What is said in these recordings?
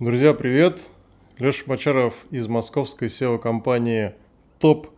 Друзья, привет! Леша Бочаров из московской SEO-компании Top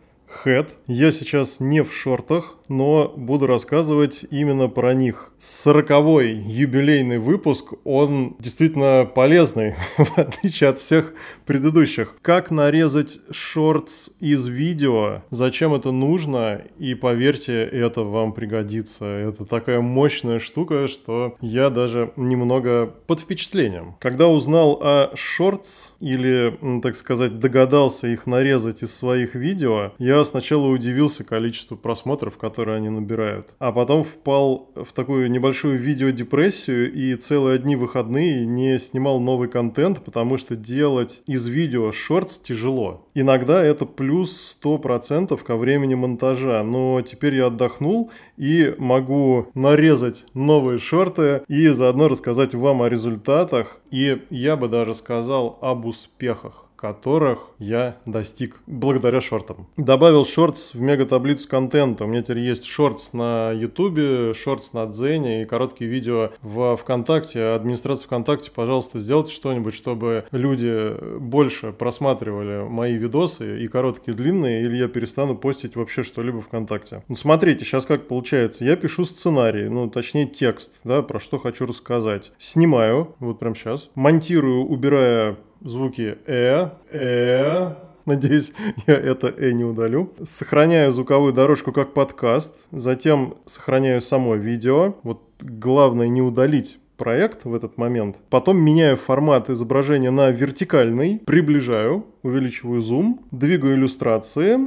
Head. Я сейчас не в шортах, но буду рассказывать именно про них. Сороковой юбилейный выпуск, он действительно полезный, в отличие от всех предыдущих. Как нарезать шортс из видео, зачем это нужно, и поверьте, это вам пригодится. Это такая мощная штука, что я даже немного под впечатлением. Когда узнал о шортс, или, так сказать, догадался их нарезать из своих видео, я сначала удивился количеству просмотров, которые они набирают, а потом впал в такую небольшую видеодепрессию и целые одни выходные не снимал новый контент, потому что делать из видео шортс тяжело. Иногда это плюс 100% ко времени монтажа, но теперь я отдохнул и могу нарезать новые шорты и заодно рассказать вам о результатах и я бы даже сказал об успехах которых я достиг благодаря шортам. Добавил шортс в мега-таблицу контента. У меня теперь есть шортс на ютубе, шортс на дзене и короткие видео в ВКонтакте. Администрация ВКонтакте, пожалуйста, сделайте что-нибудь, чтобы люди больше просматривали мои видосы и короткие, и длинные, или я перестану постить вообще что-либо ВКонтакте. Ну, смотрите, сейчас как получается. Я пишу сценарий, ну, точнее текст, да, про что хочу рассказать. Снимаю, вот прям сейчас. Монтирую, убирая звуки э, э, Надеюсь, я это «э» не удалю. Сохраняю звуковую дорожку как подкаст, затем сохраняю само видео. Вот главное не удалить проект в этот момент. Потом меняю формат изображения на вертикальный, приближаю, увеличиваю зум, двигаю иллюстрации,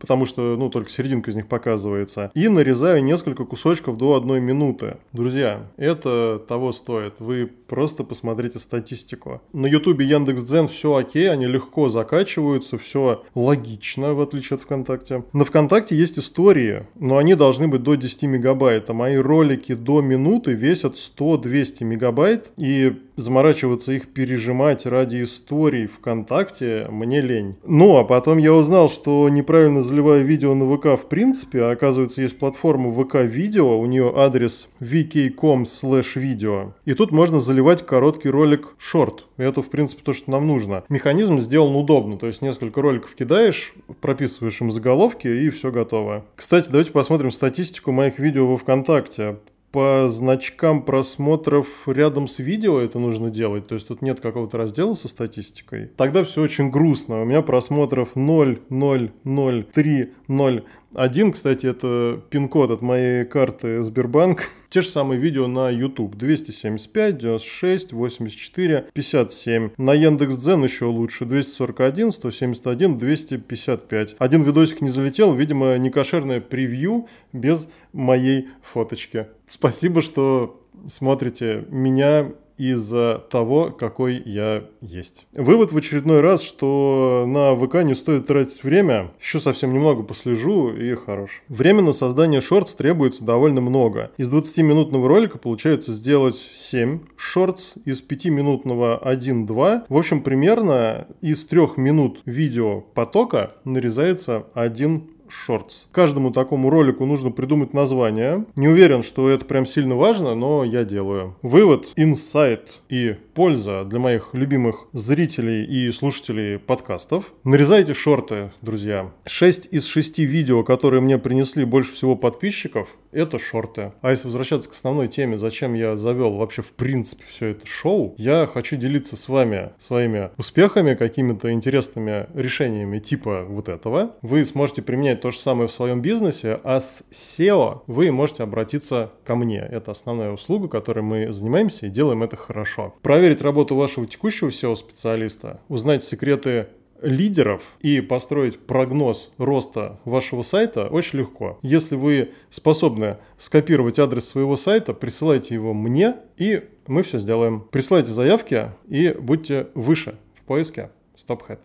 потому что, ну, только серединка из них показывается. И нарезаю несколько кусочков до одной минуты. Друзья, это того стоит. Вы просто посмотрите статистику. На ютубе Яндекс.Дзен все окей, они легко закачиваются, все логично, в отличие от ВКонтакте. На ВКонтакте есть истории, но они должны быть до 10 мегабайт, а мои ролики до минуты весят 100-200 мегабайт, и заморачиваться их пережимать ради историй ВКонтакте мне лень. Ну, а потом я узнал, что неправильно заливаю видео на ВК в принципе, а оказывается есть платформа ВК Видео, у нее адрес vk.com slash video. И тут можно заливать короткий ролик шорт. Это, в принципе, то, что нам нужно. Механизм сделан удобно, то есть несколько роликов кидаешь, прописываешь им заголовки и все готово. Кстати, давайте посмотрим статистику моих видео во ВКонтакте по значкам просмотров рядом с видео это нужно делать, то есть тут нет какого-то раздела со статистикой, тогда все очень грустно. У меня просмотров 0, 0, 0, 3, 0, один, кстати, это пин-код от моей карты Сбербанк. Те же самые видео на YouTube. 275, 96, 84, 57. На Яндекс.Дзен еще лучше. 241, 171, 255. Один видосик не залетел. Видимо, некошерное превью без моей фоточки. Спасибо, что смотрите меня из-за того, какой я есть. Вывод в очередной раз, что на ВК не стоит тратить время. Еще совсем немного послежу и хорош. Время на создание шортс требуется довольно много. Из 20-минутного ролика получается сделать 7 шортс, из 5-минутного 1-2. В общем, примерно из 3 минут видео потока нарезается один Shorts. Каждому такому ролику нужно придумать название. Не уверен, что это прям сильно важно, но я делаю. Вывод, инсайт и польза для моих любимых зрителей и слушателей подкастов. Нарезайте шорты, друзья. 6 из 6 видео, которые мне принесли больше всего подписчиков, это шорты. А если возвращаться к основной теме, зачем я завел вообще в принципе все это шоу, я хочу делиться с вами своими успехами, какими-то интересными решениями типа вот этого. Вы сможете применять то же самое в своем бизнесе, а с SEO вы можете обратиться ко мне. Это основная услуга, которой мы занимаемся и делаем это хорошо. Проверить работу вашего текущего SEO-специалиста, узнать секреты лидеров и построить прогноз роста вашего сайта очень легко. Если вы способны скопировать адрес своего сайта, присылайте его мне, и мы все сделаем. Присылайте заявки и будьте выше в поиске StopHead.